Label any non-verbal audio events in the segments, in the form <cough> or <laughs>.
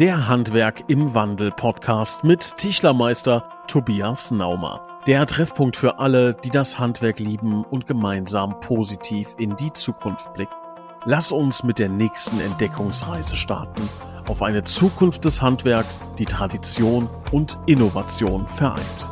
Der Handwerk im Wandel Podcast mit Tischlermeister Tobias Naumer. Der Treffpunkt für alle, die das Handwerk lieben und gemeinsam positiv in die Zukunft blicken. Lass uns mit der nächsten Entdeckungsreise starten auf eine Zukunft des Handwerks, die Tradition und Innovation vereint.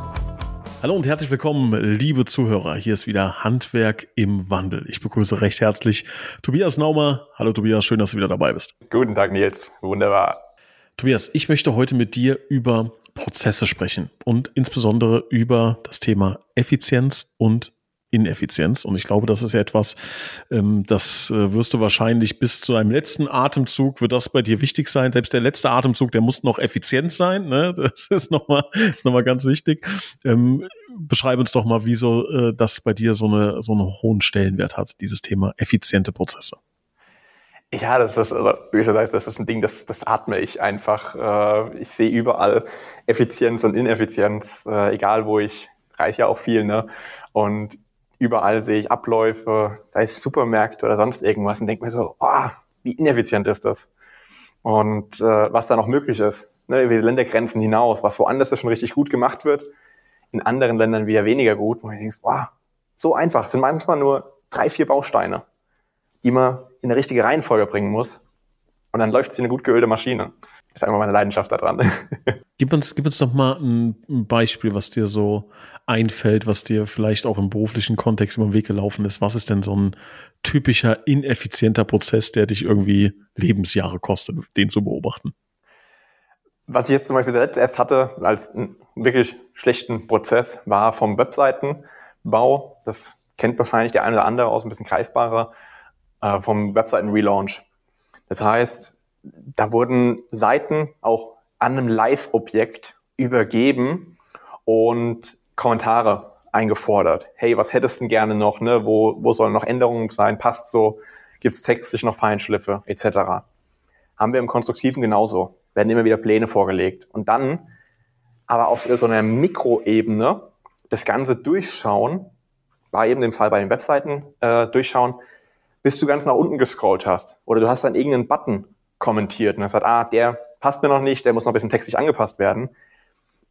Hallo und herzlich willkommen, liebe Zuhörer. Hier ist wieder Handwerk im Wandel. Ich begrüße recht herzlich Tobias Naumer. Hallo Tobias, schön, dass du wieder dabei bist. Guten Tag, Nils. Wunderbar. Tobias, ich möchte heute mit dir über Prozesse sprechen und insbesondere über das Thema Effizienz und Ineffizienz. Und ich glaube, das ist ja etwas, ähm, das äh, wirst du wahrscheinlich bis zu einem letzten Atemzug, wird das bei dir wichtig sein. Selbst der letzte Atemzug, der muss noch effizient sein. Ne? <laughs> Das ist nochmal ist noch ganz wichtig. Ähm, beschreibe uns doch mal, wieso äh, das bei dir so, eine, so einen hohen Stellenwert hat, dieses Thema effiziente Prozesse. Ja, das ist, also, wie du sagst, das ist ein Ding, das, das atme ich einfach. Äh, ich sehe überall Effizienz und Ineffizienz, äh, egal wo ich reise ja auch viel, ne? Und überall sehe ich Abläufe, sei es Supermärkte oder sonst irgendwas und denke mir so, oh, wie ineffizient ist das? Und äh, was da noch möglich ist, ne, über die Ländergrenzen hinaus, was woanders schon richtig gut gemacht wird, in anderen Ländern wieder weniger gut, wo ich denke, wow, so einfach, es sind manchmal nur drei, vier Bausteine man in eine richtige Reihenfolge bringen muss. Und dann läuft sie eine gut geölte Maschine. Das ist einfach meine Leidenschaft daran. <laughs> Gib uns, gib uns doch mal ein, ein Beispiel, was dir so einfällt, was dir vielleicht auch im beruflichen Kontext über den Weg gelaufen ist. Was ist denn so ein typischer ineffizienter Prozess, der dich irgendwie Lebensjahre kostet, den zu beobachten? Was ich jetzt zum Beispiel erst hatte, als einen wirklich schlechten Prozess, war vom Webseitenbau. Das kennt wahrscheinlich der eine oder andere aus ein bisschen greifbarer äh, vom Webseiten-Relaunch. Das heißt, da wurden Seiten auch an einem Live-Objekt übergeben und Kommentare eingefordert. Hey, was hättest du denn gerne noch? Ne? Wo, wo sollen noch Änderungen sein? Passt so? Gibt es textlich noch Feinschliffe? Etc. Haben wir im Konstruktiven genauso. Werden immer wieder Pläne vorgelegt. Und dann aber auf so einer Mikroebene das Ganze durchschauen, war eben dem Fall bei den Webseiten äh, durchschauen, bis du ganz nach unten gescrollt hast. Oder du hast dann irgendeinen Button kommentiert und hast gesagt, ah, der passt mir noch nicht, der muss noch ein bisschen textlich angepasst werden.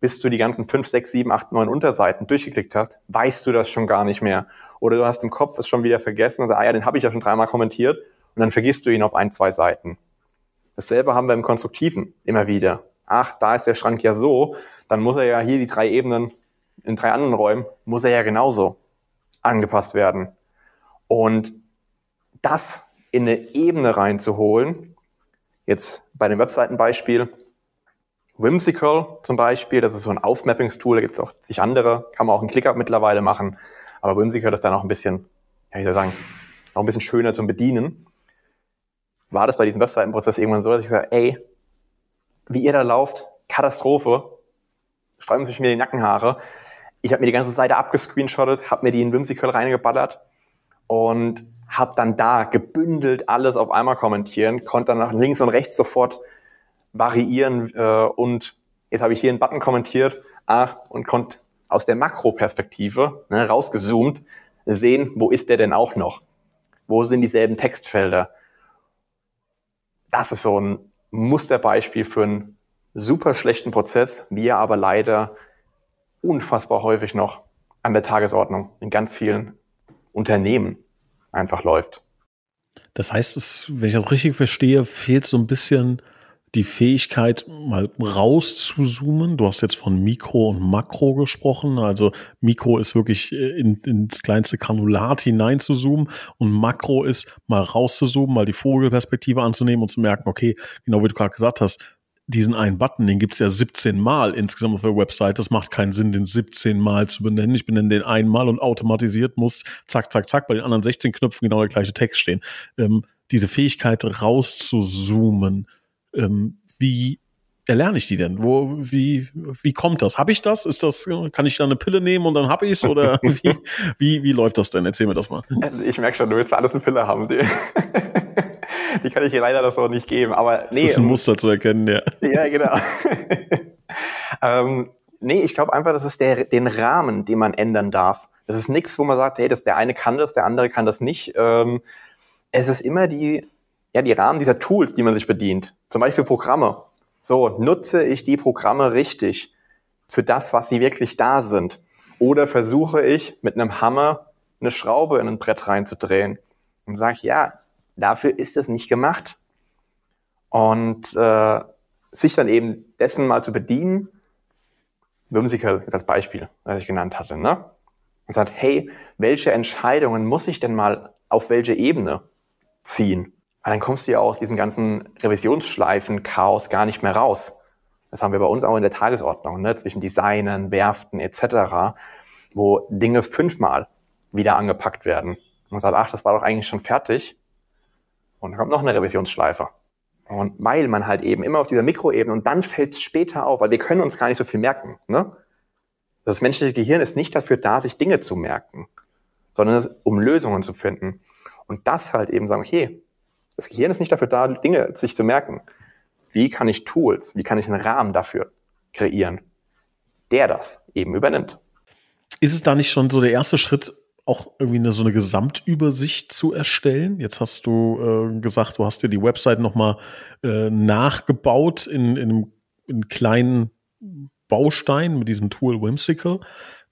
Bis du die ganzen 5, 6, 7, 8, 9 Unterseiten durchgeklickt hast, weißt du das schon gar nicht mehr. Oder du hast im Kopf es schon wieder vergessen und sagst, ah ja, den habe ich ja schon dreimal kommentiert und dann vergisst du ihn auf ein, zwei Seiten. Dasselbe haben wir im Konstruktiven immer wieder. Ach, da ist der Schrank ja so, dann muss er ja hier die drei Ebenen in drei anderen Räumen, muss er ja genauso angepasst werden. Und das in eine Ebene reinzuholen, jetzt bei dem Webseitenbeispiel, Whimsical zum Beispiel, das ist so ein Aufmappingstool, da gibt es auch sich andere, kann man auch in ClickUp mittlerweile machen, aber Whimsical ist dann auch ein bisschen, ja, wie soll ich sagen, auch ein bisschen schöner zum Bedienen. War das bei diesem Webseitenprozess irgendwann so, dass ich gesagt ey, wie ihr da lauft, Katastrophe, sträuben sich mir die Nackenhaare. Ich habe mir die ganze Seite abgescreenshottet, habe mir die in Whimsical reingeballert. Und habe dann da gebündelt alles auf einmal kommentieren, konnte dann nach links und rechts sofort variieren äh, und jetzt habe ich hier einen Button kommentiert ah, und konnte aus der Makroperspektive ne, rausgezoomt sehen, wo ist der denn auch noch? Wo sind dieselben Textfelder? Das ist so ein Musterbeispiel für einen super schlechten Prozess, wie er aber leider unfassbar häufig noch an der Tagesordnung in ganz vielen Unternehmen einfach läuft. Das heißt, es, wenn ich das richtig verstehe, fehlt so ein bisschen die Fähigkeit, mal raus zu zoomen. Du hast jetzt von Mikro und Makro gesprochen. Also Mikro ist wirklich äh, in, ins kleinste Granulat hinein zu zoomen und Makro ist mal raus zu zoomen, mal die Vogelperspektive anzunehmen und zu merken, okay, genau wie du gerade gesagt hast, diesen einen Button, den gibt es ja 17 Mal insgesamt auf der Website. Das macht keinen Sinn, den 17 Mal zu benennen. Ich benenne den einmal und automatisiert muss zack, zack, zack bei den anderen 16 Knöpfen genau der gleiche Text stehen. Ähm, diese Fähigkeit rauszuzoomen, ähm, wie erlerne ich die denn? Wo, wie, wie kommt das? Habe ich das? Ist das, kann ich da eine Pille nehmen und dann habe ich es? Oder <laughs> wie, wie, wie läuft das denn? Erzähl mir das mal. Ich merke schon, du willst alles eine Pille haben. <laughs> die kann ich dir leider das auch nicht geben. Aber nee. Das ist ein ähm, Muster zu erkennen, ja. Ja, genau. <laughs> ähm, nee, ich glaube einfach, das ist der, den Rahmen, den man ändern darf. Das ist nichts, wo man sagt, hey, das, der eine kann das, der andere kann das nicht. Ähm, es ist immer die, ja, die Rahmen dieser Tools, die man sich bedient. Zum Beispiel Programme. So, nutze ich die Programme richtig für das, was sie wirklich da sind? Oder versuche ich mit einem Hammer eine Schraube in ein Brett reinzudrehen und sage, ja, dafür ist es nicht gemacht. Und äh, sich dann eben dessen mal zu bedienen, Whimsical jetzt als Beispiel, was ich genannt hatte, ne? Und sagt, hey, welche Entscheidungen muss ich denn mal auf welche Ebene ziehen? Weil dann kommst du ja aus diesem ganzen Revisionsschleifen-Chaos gar nicht mehr raus. Das haben wir bei uns auch in der Tagesordnung, ne? zwischen Designen, Werften etc., wo Dinge fünfmal wieder angepackt werden. Man sagt, ach, das war doch eigentlich schon fertig. Und dann kommt noch eine Revisionsschleife. Und weil man halt eben immer auf dieser Mikroebene und dann fällt es später auf, weil wir können uns gar nicht so viel merken. Ne? Das menschliche Gehirn ist nicht dafür da, sich Dinge zu merken, sondern um Lösungen zu finden. Und das halt eben sagen, okay, das Gehirn ist nicht dafür da, Dinge sich zu merken. Wie kann ich Tools, wie kann ich einen Rahmen dafür kreieren, der das eben übernimmt? Ist es da nicht schon so der erste Schritt, auch irgendwie eine, so eine Gesamtübersicht zu erstellen. Jetzt hast du äh, gesagt, du hast dir die Website nochmal äh, nachgebaut in, in einem in kleinen Baustein mit diesem Tool Whimsical.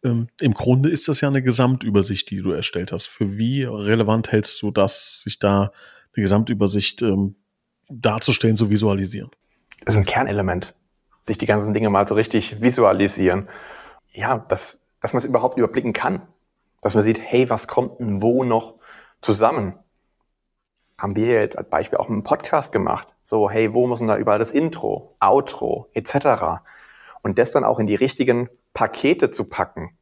Ähm, Im Grunde ist das ja eine Gesamtübersicht, die du erstellt hast. Für wie relevant hältst du das, sich da eine Gesamtübersicht ähm, darzustellen, zu visualisieren? Das ist ein Kernelement, sich die ganzen Dinge mal so richtig visualisieren. Ja, dass, dass man es überhaupt überblicken kann dass man sieht, hey, was kommt denn wo noch zusammen? Haben wir jetzt als Beispiel auch einen Podcast gemacht. So, hey, wo muss denn da überall das Intro, Outro etc. Und das dann auch in die richtigen Pakete zu packen.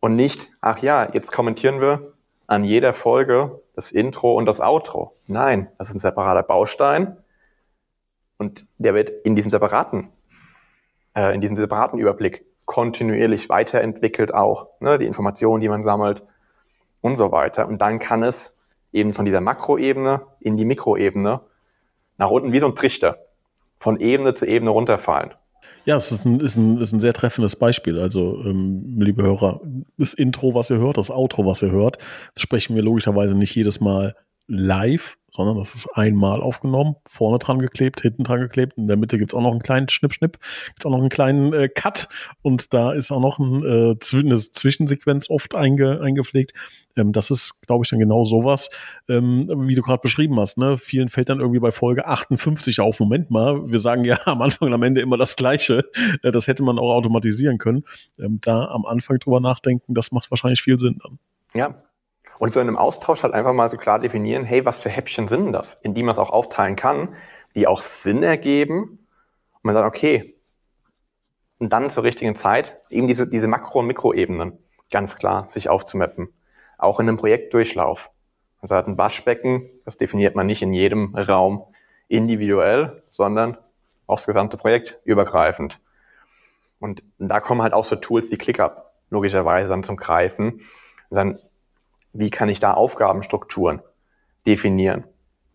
Und nicht, ach ja, jetzt kommentieren wir an jeder Folge das Intro und das Outro. Nein, das ist ein separater Baustein und der wird in diesem separaten, äh, in diesem separaten Überblick kontinuierlich weiterentwickelt auch, ne, die Informationen, die man sammelt und so weiter. Und dann kann es eben von dieser Makroebene in die Mikroebene nach unten wie so ein Trichter von Ebene zu Ebene runterfallen. Ja, es ist ein, ist ein, ist ein sehr treffendes Beispiel. Also, ähm, liebe Hörer, das Intro, was ihr hört, das Outro, was ihr hört, sprechen wir logischerweise nicht jedes Mal live, sondern das ist einmal aufgenommen, vorne dran geklebt, hinten dran geklebt. In der Mitte gibt's auch noch einen kleinen Schnipp-Schnipp, gibt's auch noch einen kleinen äh, Cut und da ist auch noch ein, äh, eine Zwischensequenz oft einge, eingepflegt. Ähm, das ist, glaube ich, dann genau sowas, ähm, wie du gerade beschrieben hast. Ne? Vielen fällt dann irgendwie bei Folge 58 auf. Moment mal, wir sagen ja <laughs> am Anfang und am Ende immer das Gleiche. Äh, das hätte man auch automatisieren können. Ähm, da am Anfang drüber nachdenken, das macht wahrscheinlich viel Sinn dann. Ja, und so in einem Austausch halt einfach mal so klar definieren, hey, was für Häppchen sind das, in die man es auch aufteilen kann, die auch Sinn ergeben. Und man sagt, okay, und dann zur richtigen Zeit eben diese, diese Makro- und Mikroebenen ganz klar sich aufzumappen. Auch in einem Projektdurchlauf. Also hat ein Waschbecken, das definiert man nicht in jedem Raum individuell, sondern aufs gesamte Projekt übergreifend. Und da kommen halt auch so Tools wie ClickUp logischerweise dann zum Greifen. Und dann wie kann ich da Aufgabenstrukturen definieren,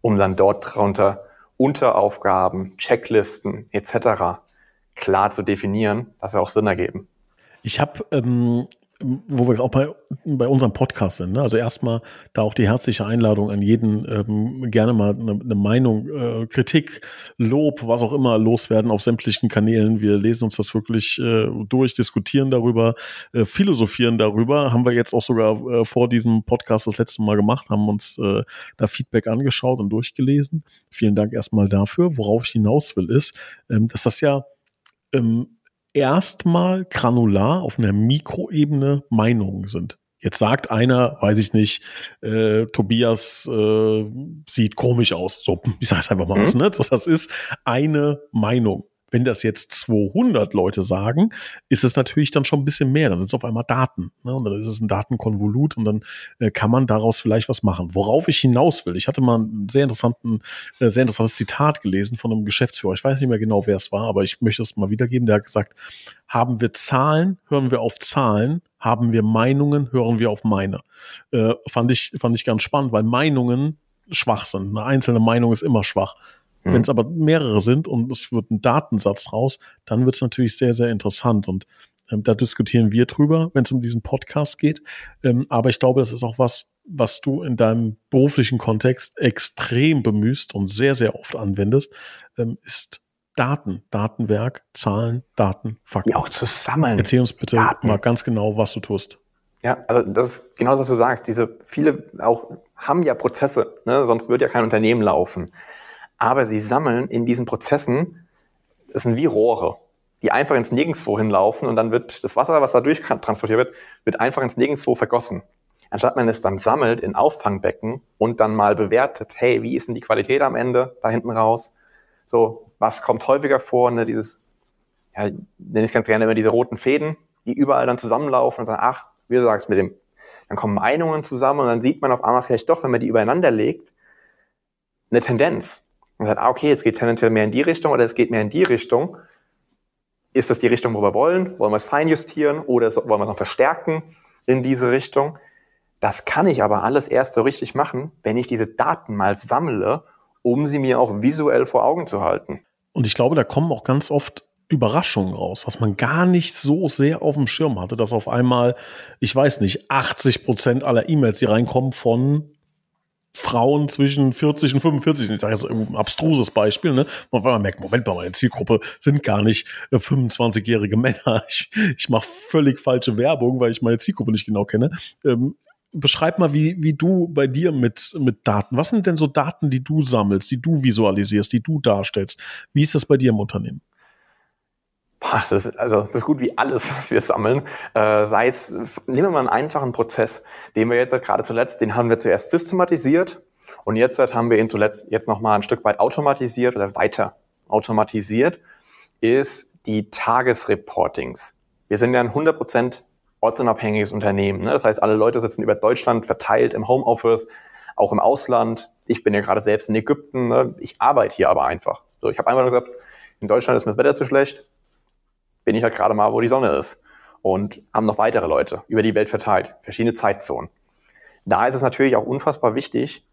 um dann dort drunter Unteraufgaben, Checklisten etc. klar zu definieren, dass sie auch Sinn ergeben. Ich habe ähm, wo wir auch bei, bei unserem Podcast sind. Ne? Also erstmal da auch die herzliche Einladung an jeden, ähm, gerne mal eine, eine Meinung, äh, Kritik, Lob, was auch immer loswerden auf sämtlichen Kanälen. Wir lesen uns das wirklich äh, durch, diskutieren darüber, äh, philosophieren darüber. Haben wir jetzt auch sogar äh, vor diesem Podcast das letzte Mal gemacht, haben uns äh, da Feedback angeschaut und durchgelesen. Vielen Dank erstmal dafür. Worauf ich hinaus will, ist, ähm, dass das ja ähm, erstmal granular auf einer Mikroebene Meinungen sind. Jetzt sagt einer, weiß ich nicht, äh, Tobias äh, sieht komisch aus. So, <laughs> ich sage es einfach mal mhm. was, ne? So, das ist eine Meinung. Wenn das jetzt 200 Leute sagen, ist es natürlich dann schon ein bisschen mehr. Dann sind es auf einmal Daten. Ne? Und dann ist es ein Datenkonvolut und dann äh, kann man daraus vielleicht was machen. Worauf ich hinaus will, ich hatte mal ein sehr, interessanten, äh, sehr interessantes Zitat gelesen von einem Geschäftsführer. Ich weiß nicht mehr genau, wer es war, aber ich möchte es mal wiedergeben. Der hat gesagt, haben wir Zahlen, hören wir auf Zahlen, haben wir Meinungen, hören wir auf meine. Äh, fand, ich, fand ich ganz spannend, weil Meinungen schwach sind. Eine einzelne Meinung ist immer schwach. Mhm. Wenn es aber mehrere sind und es wird ein Datensatz raus, dann wird es natürlich sehr, sehr interessant. Und ähm, da diskutieren wir drüber, wenn es um diesen Podcast geht. Ähm, aber ich glaube, das ist auch was, was du in deinem beruflichen Kontext extrem bemühst und sehr, sehr oft anwendest, ähm, ist Daten, Datenwerk, Zahlen, Daten, Fakten. Die auch zusammen. Erzähl uns bitte Daten. mal ganz genau, was du tust. Ja, also das ist genau was du sagst. Diese viele auch haben ja Prozesse, ne? sonst würde ja kein Unternehmen laufen. Aber sie sammeln in diesen Prozessen, das sind wie Rohre, die einfach ins Nirgendwo hinlaufen und dann wird das Wasser, was da durchtransportiert wird, wird einfach ins Nirgendwo vergossen. Anstatt man es dann sammelt in Auffangbecken und dann mal bewertet, hey, wie ist denn die Qualität am Ende da hinten raus? So, was kommt häufiger vor? Ne? Dieses, ja, nenne ich ganz gerne immer diese roten Fäden, die überall dann zusammenlaufen und sagen, ach, wie sagst, mit dem, dann kommen Meinungen zusammen und dann sieht man auf einmal vielleicht doch, wenn man die übereinander legt, eine Tendenz. Und sagt, ah, okay, jetzt geht tendenziell mehr in die Richtung oder es geht mehr in die Richtung. Ist das die Richtung, wo wir wollen? Wollen wir es feinjustieren oder wollen wir es noch verstärken in diese Richtung? Das kann ich aber alles erst so richtig machen, wenn ich diese Daten mal sammle, um sie mir auch visuell vor Augen zu halten. Und ich glaube, da kommen auch ganz oft Überraschungen raus, was man gar nicht so sehr auf dem Schirm hatte, dass auf einmal, ich weiß nicht, 80 Prozent aller E-Mails, die reinkommen von Frauen zwischen 40 und 45 Ich sage jetzt ein abstruses Beispiel, ne? Man, man merkt, Moment mal, meine Zielgruppe sind gar nicht 25-jährige äh, Männer. <laughs> Ich, ich mache völlig falsche Werbung, weil ich meine Zielgruppe nicht genau kenne. Ähm, beschreib mal, wie, wie du bei dir mit, mit Daten, was sind denn so Daten, die du sammelst, die du visualisierst, die du darstellst? Wie ist das bei dir im Unternehmen? Boah, das ist also so gut wie alles, <laughs> was wir sammeln. Äh, sei es, nehmen wir mal einen einfachen Prozess, den wir jetzt halt gerade zuletzt, den haben wir zuerst systematisiert und jetzt halt haben wir ihn zuletzt jetzt nochmal ein Stück weit automatisiert oder weiter automatisiert, ist die Tagesreportings. Wir sind ja ein 100% ortsunabhängiges Unternehmen. Ne? Das heißt, alle Leute sitzen über Deutschland verteilt im Homeoffice, auch im Ausland. Ich bin ja gerade selbst in Ägypten. Ne? Ich arbeite hier aber einfach. So, ich habe einfach nur gesagt, in Deutschland ist mir das Wetter zu schlecht bin ich halt gerade mal, wo die Sonne ist. Und haben noch weitere Leute über die Welt verteilt, verschiedene Zeitzonen. Da ist es natürlich auch unfassbar wichtig,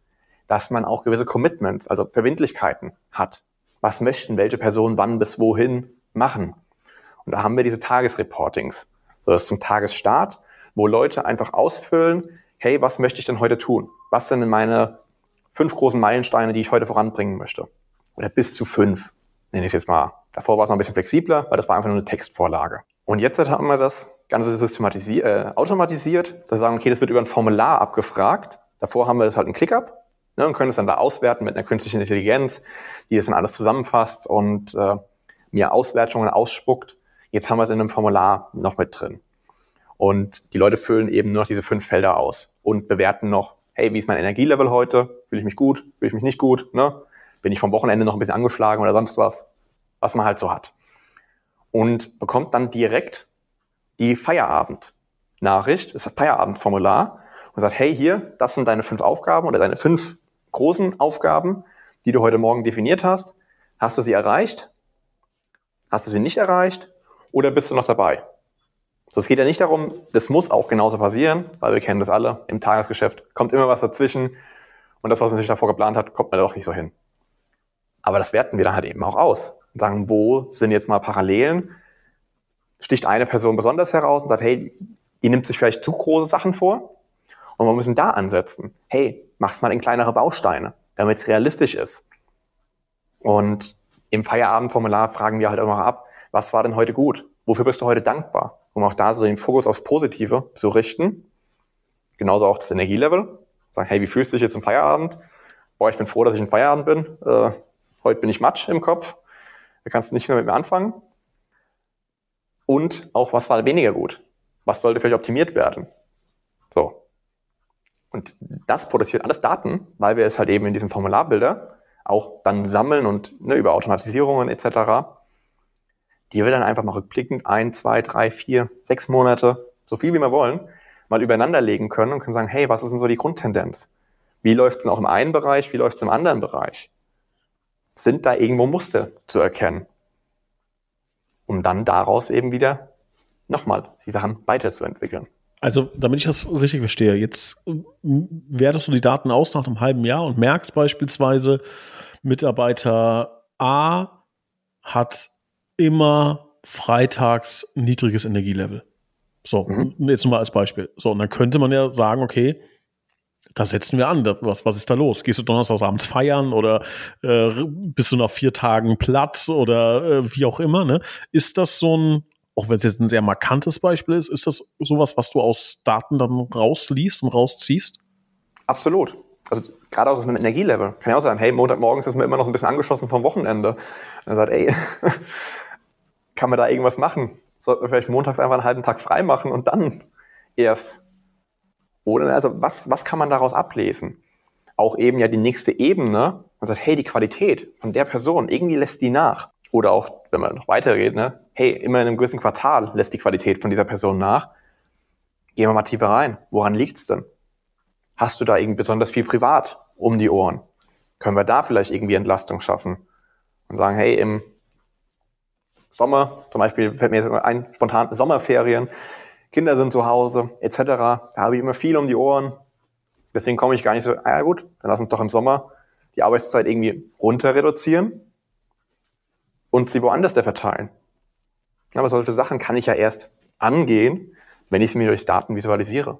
dass man auch gewisse Commitments, also Verbindlichkeiten hat. Was möchten welche Personen wann bis wohin machen? Und da haben wir diese Tagesreportings. So, das ist zum Tagesstart, wo Leute einfach ausfüllen, hey, was möchte ich denn heute tun? Was sind denn meine fünf großen Meilensteine, die ich heute voranbringen möchte? Oder bis zu fünf nenne ich es jetzt mal. Davor war es noch ein bisschen flexibler, weil das war einfach nur eine Textvorlage. Und jetzt haben wir das Ganze systematisiert, äh, automatisiert. Das sagen, okay, das wird über ein Formular abgefragt. Davor haben wir das halt ein ClickUp ne, und können es dann da auswerten mit einer künstlichen Intelligenz, die das dann alles zusammenfasst und äh, mir Auswertungen ausspuckt. Jetzt haben wir es in einem Formular noch mit drin. Und die Leute füllen eben nur noch diese fünf Felder aus und bewerten noch, hey, wie ist mein Energielevel heute? Fühle ich mich gut? Fühle ich mich nicht gut? Ne? bin ich vom Wochenende noch ein bisschen angeschlagen oder sonst was, was man halt so hat. Und bekommt dann direkt die Feierabend-Nachricht, das Feierabendformular und sagt, hey, hier, das sind deine fünf Aufgaben oder deine fünf großen Aufgaben, die du heute Morgen definiert hast. Hast du sie erreicht? Hast du sie nicht erreicht? Oder bist du noch dabei? So, es geht ja nicht darum, das muss auch genauso passieren, weil wir kennen das alle. Im Tagesgeschäft kommt immer was dazwischen. Und das, was man sich davor geplant hat, kommt man doch nicht so hin. Aber das werten wir dann halt eben auch aus und sagen, wo sind jetzt mal Parallelen? Sticht eine Person besonders heraus und sagt, hey, die nimmt sich vielleicht zu große Sachen vor und wir müssen da ansetzen. Hey, mach's mal in kleinere Bausteine, damit es realistisch ist. Und im Feierabendformular fragen wir halt noch ab, was war denn heute gut? Wofür bist du heute dankbar? Um auch da so den Fokus aufs Positive zu richten. Genauso auch das Energielevel. Sagen, hey, wie fühlst du dich jetzt im Feierabend? Boah, ich bin froh, dass ich im Feierabend bin. Äh, Heute bin ich Matsch im Kopf. Da kannst du nicht mehr mit mir anfangen. Und auch, was war weniger gut? Was sollte vielleicht optimiert werden? So. Und das produziert alles Daten, weil wir es halt eben in diesem Formularbilder auch dann sammeln und ne, über Automatisierungen etc., die wir dann einfach mal rückblickend ein, zwei, drei, vier, sechs Monate, so viel wie wir wollen, mal übereinander legen können und können sagen, hey, was ist denn so die Grundtendenz? Wie läuft es denn auch im einen Bereich, wie läuft es im anderen Bereich? Sind da irgendwo Muster zu erkennen, um dann daraus eben wieder nochmal die Sachen weiterzuentwickeln. Also, damit ich das richtig verstehe, jetzt äh, wertest du die Daten aus nach einem halben Jahr und merkst beispielsweise, Mitarbeiter A hat immer freitags niedriges Energielevel. So, mhm. jetzt nur mal als Beispiel. So, und dann könnte man ja sagen, okay, da setzen wir an. Was, was ist da los? Gehst du donnerstagsabends feiern oder äh, bist du nach vier Tagen platt oder äh, wie auch immer? Ne? Ist das so ein, auch wenn es jetzt ein sehr markantes Beispiel ist, ist das sowas, was du aus Daten dann rausliest und rausziehst? Absolut. Also gerade mit dem Energielevel. Kann ja auch sein, hey, Montagmorgens ist mir immer noch so ein bisschen angeschossen vom Wochenende. Und er sagt, ey, <laughs> kann man da irgendwas machen? Sollten wir vielleicht montags einfach einen halben Tag frei machen und dann erst. Oder also was, was kann man daraus ablesen? Auch eben ja die nächste Ebene. Man sagt, hey, die Qualität von der Person, irgendwie lässt die nach. Oder auch, wenn man noch weitergeht, ne, hey, immer in einem gewissen Quartal lässt die Qualität von dieser Person nach. Gehen wir mal tiefer rein. Woran liegt's denn? Hast du da irgendwie besonders viel privat um die Ohren? Können wir da vielleicht irgendwie Entlastung schaffen? Und sagen, hey, im Sommer, zum Beispiel fällt mir jetzt ein, spontan Sommerferien, Kinder sind zu Hause, etc. Da habe ich immer viel um die Ohren. Deswegen komme ich gar nicht so, ah ja gut, dann lass uns doch im Sommer die Arbeitszeit irgendwie runter reduzieren und sie woanders verteilen. Aber solche Sachen kann ich ja erst angehen, wenn ich sie mir durch Daten visualisiere.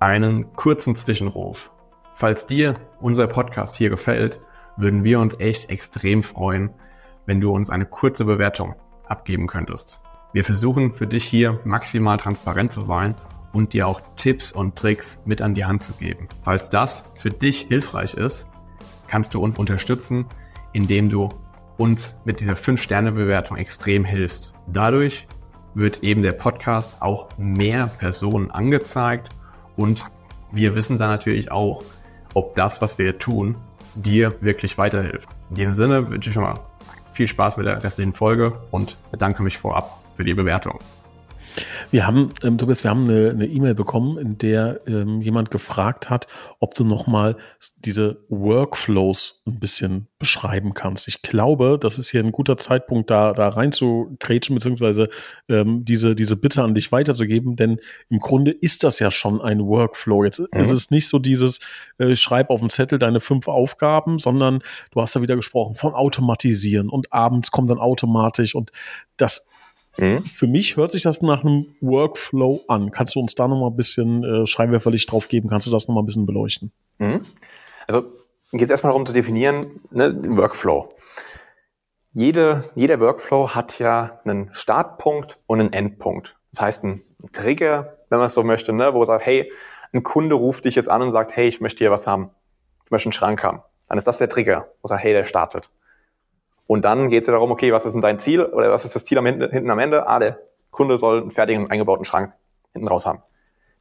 Einen kurzen Zwischenruf. Falls dir unser Podcast hier gefällt, würden wir uns echt extrem freuen, wenn du uns eine kurze Bewertung abgeben könntest. Wir versuchen für dich hier maximal transparent zu sein und dir auch Tipps und Tricks mit an die Hand zu geben. Falls das für dich hilfreich ist, kannst du uns unterstützen, indem du uns mit dieser 5-Sterne-Bewertung extrem hilfst. Dadurch wird eben der Podcast auch mehr Personen angezeigt und wir wissen dann natürlich auch, ob das, was wir tun, dir wirklich weiterhilft. In diesem Sinne wünsche ich schon mal viel Spaß mit der restlichen Folge und bedanke mich vorab für die Bewertung. Wir haben, ähm, Tobias, wir haben eine E-Mail e bekommen, in der ähm, jemand gefragt hat, ob du nochmal diese Workflows ein bisschen beschreiben kannst. Ich glaube, das ist hier ein guter Zeitpunkt, da, da rein zu kretschen, beziehungsweise ähm, diese, diese Bitte an dich weiterzugeben, denn im Grunde ist das ja schon ein Workflow. Jetzt mhm. ist es nicht so dieses, äh, schreib auf den Zettel deine fünf Aufgaben, sondern du hast ja wieder gesprochen von automatisieren und abends kommt dann automatisch und das Mhm. Für mich hört sich das nach einem Workflow an. Kannst du uns da nochmal ein bisschen äh, Scheinwerferlicht drauf geben? Kannst du das nochmal ein bisschen beleuchten? Mhm. Also geht es erstmal darum zu definieren, ne, Workflow. Jede, jeder Workflow hat ja einen Startpunkt und einen Endpunkt. Das heißt, ein Trigger, wenn man es so möchte, ne, wo sagt, hey, ein Kunde ruft dich jetzt an und sagt, hey, ich möchte hier was haben. Ich möchte einen Schrank haben. Dann ist das der Trigger, wo sagt, hey, der startet. Und dann geht es ja darum, okay, was ist denn dein Ziel oder was ist das Ziel am Ende, hinten am Ende? Ah, der Kunde soll einen fertigen eingebauten Schrank hinten raus haben.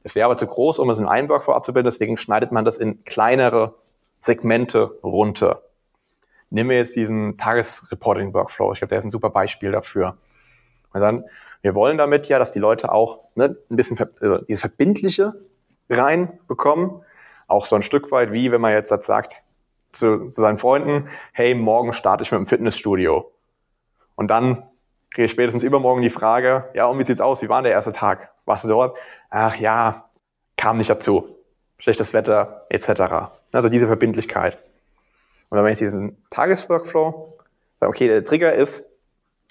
Das wäre aber zu groß, um es in einen Workflow abzubilden, deswegen schneidet man das in kleinere Segmente runter. Nehmen wir jetzt diesen Tagesreporting-Workflow. Ich glaube, der ist ein super Beispiel dafür. Und dann, wir wollen damit ja, dass die Leute auch ne, ein bisschen also dieses Verbindliche reinbekommen. Auch so ein Stück weit, wie wenn man jetzt sagt, zu, zu seinen Freunden, hey, morgen starte ich mit dem Fitnessstudio. Und dann kriege ich spätestens übermorgen die Frage, ja, und wie sieht's aus? Wie war der erste Tag? Warst du dort? Ach ja, kam nicht dazu. Schlechtes Wetter, etc. Also diese Verbindlichkeit. Und wenn man jetzt diesen Tagesworkflow, okay, der Trigger ist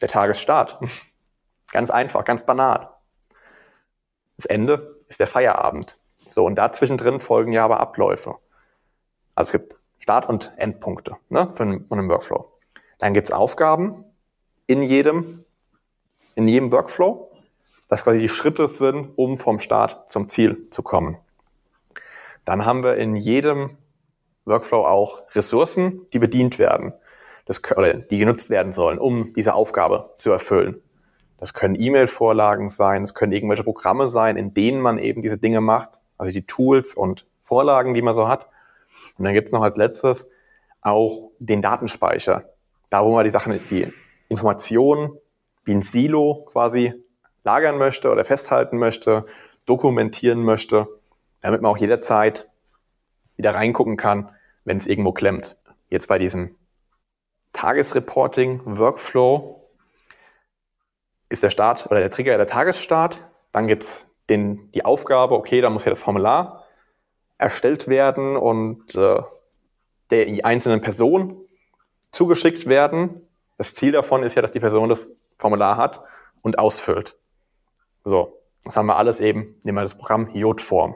der Tagesstart. <laughs> ganz einfach, ganz banal. Das Ende ist der Feierabend. So, und dazwischen drin folgen ja aber Abläufe. Also es gibt Start- und Endpunkte ne, von, einem Workflow. Dann gibt es Aufgaben in jedem, in jedem Workflow, das quasi die Schritte sind, um vom Start zum Ziel zu kommen. Dann haben wir in jedem Workflow auch Ressourcen, die bedient werden, das, oder die genutzt werden sollen, um diese Aufgabe zu erfüllen. Das können E-Mail-Vorlagen sein, es können irgendwelche Programme sein, in denen man eben diese Dinge macht, also die Tools und Vorlagen, die man so hat. Und dann gibt es noch als letztes auch den Datenspeicher. Da, wo man die Sachen, die Informationen wie ein Silo quasi lagern möchte oder festhalten möchte, dokumentieren möchte, damit man auch jederzeit wieder reingucken kann, wenn es irgendwo klemmt. Jetzt bei diesem Tagesreporting-Workflow ist der Start oder der Trigger der Tagesstart. Dann gibt's den, die Aufgabe, okay, da muss ja das Formular erstellt werden und äh, der einzelnen Person zugeschickt werden. Das Ziel davon ist ja, dass die Person das Formular hat und ausfüllt. So, das haben wir alles eben, nehmen wir das Programm Jotform.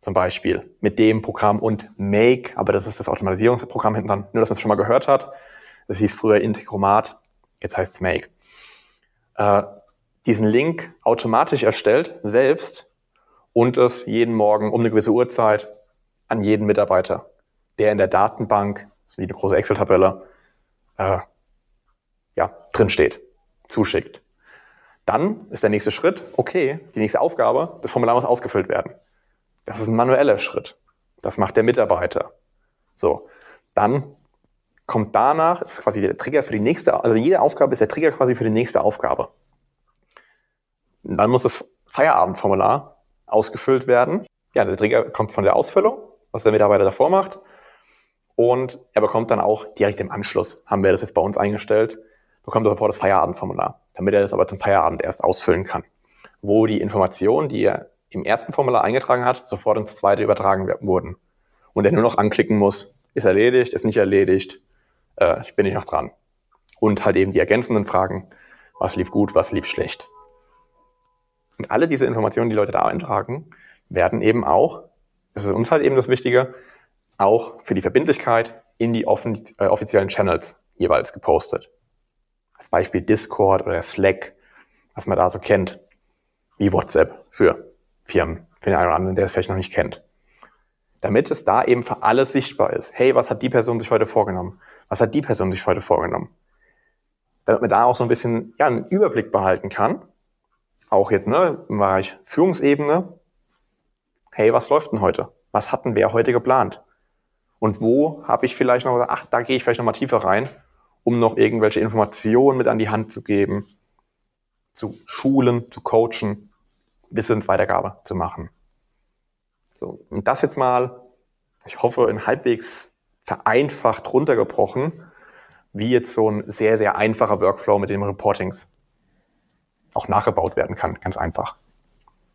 zum Beispiel mit dem Programm und Make, aber das ist das Automatisierungsprogramm hinten dran, nur dass man es schon mal gehört hat. Das hieß früher Integromat, jetzt heißt es Make. Äh, diesen Link automatisch erstellt, selbst, und es jeden Morgen um eine gewisse Uhrzeit an jeden Mitarbeiter, der in der Datenbank, das ist wie eine große Excel-Tabelle, äh, ja, drin steht, zuschickt. Dann ist der nächste Schritt, okay, die nächste Aufgabe, das Formular muss ausgefüllt werden. Das ist ein manueller Schritt. Das macht der Mitarbeiter. So. Dann kommt danach, ist quasi der Trigger für die nächste, also jede Aufgabe ist der Trigger quasi für die nächste Aufgabe. Und dann muss das Feierabendformular ausgefüllt werden. Ja, der Trigger kommt von der Ausfüllung, was der Mitarbeiter davor macht. Und er bekommt dann auch direkt im Anschluss, haben wir das jetzt bei uns eingestellt, bekommt er sofort das Feierabendformular, damit er das aber zum Feierabend erst ausfüllen kann. Wo die Informationen, die er im ersten Formular eingetragen hat, sofort ins zweite übertragen wurden. Und er nur noch anklicken muss, ist erledigt, ist nicht erledigt, äh, ich bin ich noch dran. Und halt eben die ergänzenden Fragen, was lief gut, was lief schlecht. Und alle diese Informationen, die Leute da eintragen, werden eben auch, das ist uns halt eben das Wichtige, auch für die Verbindlichkeit in die offen, äh, offiziellen Channels jeweils gepostet. Als Beispiel Discord oder Slack, was man da so kennt, wie WhatsApp für Firmen, für den einen oder anderen, der es vielleicht noch nicht kennt. Damit es da eben für alles sichtbar ist. Hey, was hat die Person sich heute vorgenommen? Was hat die Person sich heute vorgenommen? Damit man da auch so ein bisschen ja, einen Überblick behalten kann. Auch jetzt ne, im Bereich Führungsebene. Hey, was läuft denn heute? Was hatten wir heute geplant? Und wo habe ich vielleicht noch ach, da gehe ich vielleicht noch mal tiefer rein, um noch irgendwelche Informationen mit an die Hand zu geben, zu schulen, zu coachen, Wissensweitergabe zu machen. So, und das jetzt mal, ich hoffe, in halbwegs vereinfacht runtergebrochen, wie jetzt so ein sehr, sehr einfacher Workflow mit den Reportings auch nachgebaut werden kann. Ganz einfach.